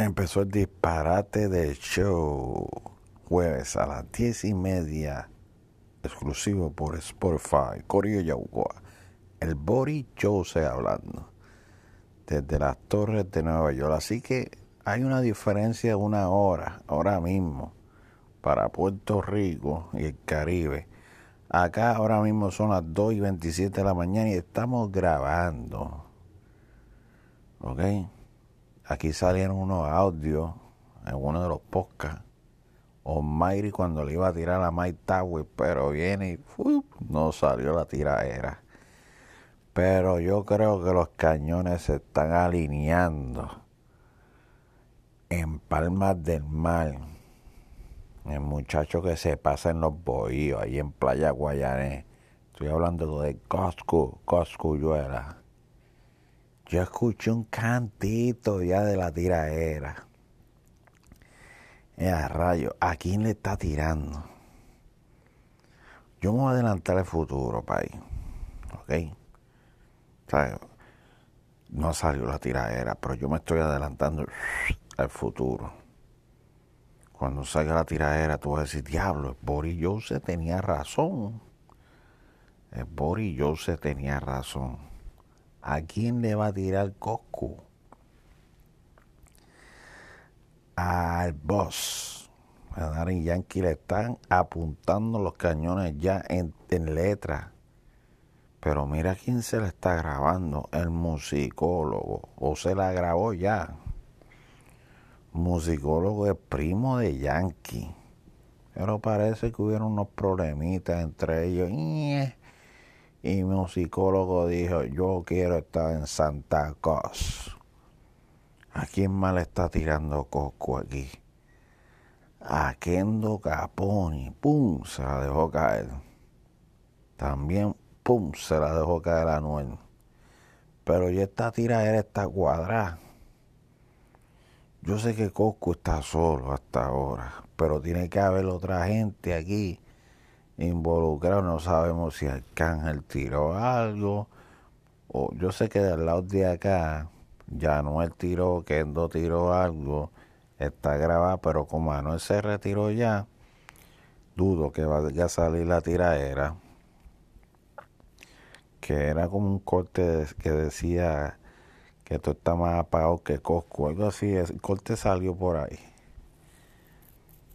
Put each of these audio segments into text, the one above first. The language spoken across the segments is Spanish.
Empezó el disparate del show. Jueves a las diez y media. Exclusivo por Spotify. Corio Yaucoa. El Body Jose hablando. Desde las torres de Nueva York. Así que hay una diferencia de una hora. Ahora mismo. Para Puerto Rico y el Caribe. Acá ahora mismo son las 2 y 27 de la mañana y estamos grabando. ¿Ok? Aquí salieron unos audios en uno de los podcasts. O Mayri cuando le iba a tirar a Mike Tower, pero viene y no salió la tiradera. Pero yo creo que los cañones se están alineando en Palmas del Mar. El muchacho que se pasa en los bohíos, ahí en Playa Guayané. Estoy hablando de Coscu, Coscuyuela. Yo escuché un cantito ya de la tiraera. a rayo, ¿a quién le está tirando? Yo me voy a adelantar el futuro, país. ¿Ok? no salió la tiraera, pero yo me estoy adelantando al futuro. Cuando salga la tiraera, tú vas a decir, diablo, Boris Jose tenía razón. Boris Jose tenía razón ¿A quién le va a tirar Coscu? Al boss. A Daddy Yankee le están apuntando los cañones ya en, en letra. Pero mira quién se la está grabando, el musicólogo. O se la grabó ya. Musicólogo es primo de Yankee. Pero parece que hubieron unos problemitas entre ellos y mi psicólogo dijo, yo quiero estar en Santa Cruz. ¿A quién más le está tirando coco aquí? A Kendo Caponi, pum, se la dejó caer. También, pum, se la dejó caer a Noel. Pero ya esta tiradera está cuadrada. Yo sé que Cosco está solo hasta ahora, pero tiene que haber otra gente aquí involucrado, no sabemos si Arcángel tiró algo, o yo sé que del lado de acá, ya no él tiró, Kendo tiró algo, está grabado, pero como Anuel se retiró ya, dudo que vaya a salir la tiraera, que era como un corte que decía que esto está más apagado que Cosco, algo así, el corte salió por ahí.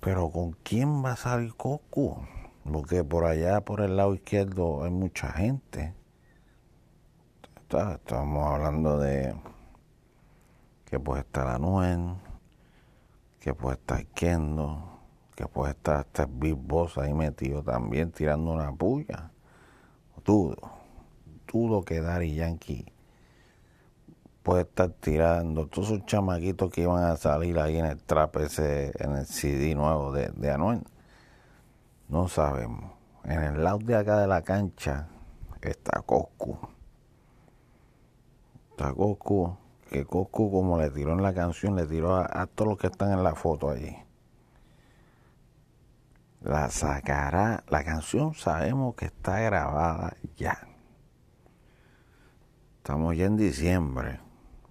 Pero ¿con quién va a salir Cosco? Porque por allá, por el lado izquierdo, hay mucha gente. estamos hablando de que puede estar Anuel, que puede estar Kendo, que puede estar este Big Boss ahí metido también tirando una puya. Dudo, dudo que Dari Yankee puede estar tirando todos esos chamaquitos que iban a salir ahí en el trap ese, en el CD nuevo de, de Anuel no sabemos. En el lado de acá de la cancha está Coscu. Está Coscu, que Coscu como le tiró en la canción, le tiró a, todos los que están en la foto allí. La sacará, la canción sabemos que está grabada ya. Estamos ya en diciembre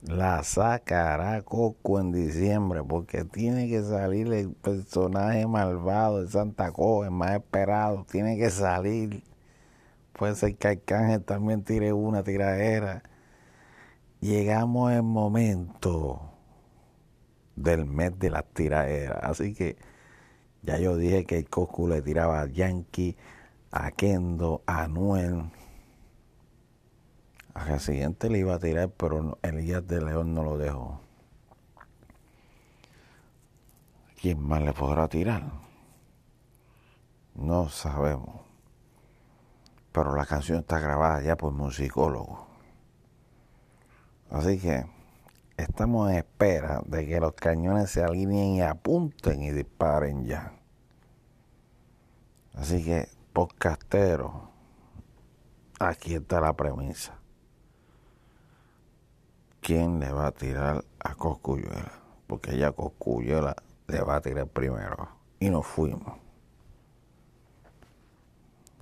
la sacará Coco en diciembre porque tiene que salir el personaje malvado de Santa Cruz, el más esperado, tiene que salir. Puede ser que Arcángel también tire una tiradera. Llegamos al momento del mes de las tiraderas. Así que ya yo dije que el Coco le tiraba a Yankee, a Kendo, a Noel al siguiente le iba a tirar, pero Elías de León no lo dejó. ¿Quién más le podrá tirar? No sabemos. Pero la canción está grabada ya por musicólogo. Así que estamos en espera de que los cañones se alineen y apunten y disparen ya. Así que, podcastero, aquí está la premisa quién le va a tirar a Coscuyuela, porque ya Coscuyuela le va a tirar primero. Y nos fuimos.